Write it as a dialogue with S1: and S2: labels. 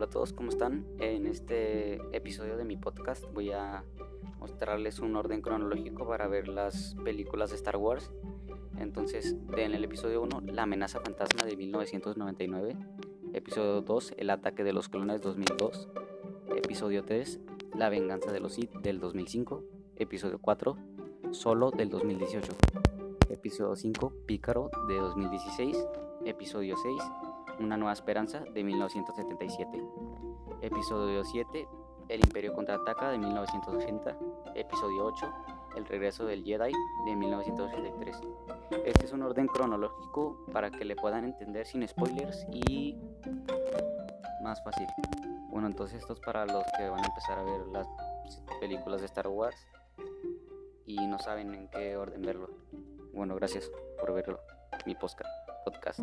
S1: Hola a todos, ¿cómo están? En este episodio de mi podcast voy a mostrarles un orden cronológico para ver las películas de Star Wars. Entonces, en el episodio 1, La amenaza fantasma de 1999. Episodio 2, El ataque de los clones 2002. Episodio 3, La venganza de los Sith del 2005. Episodio 4, Solo del 2018. Episodio 5, Pícaro de 2016. Episodio 6, una nueva esperanza de 1977. Episodio 7, El Imperio contraataca de 1980. Episodio 8, El regreso del Jedi de 1983. Este es un orden cronológico para que le puedan entender sin spoilers y más fácil. Bueno, entonces esto es para los que van a empezar a ver las películas de Star Wars y no saben en qué orden verlo. Bueno, gracias por verlo, mi podcast.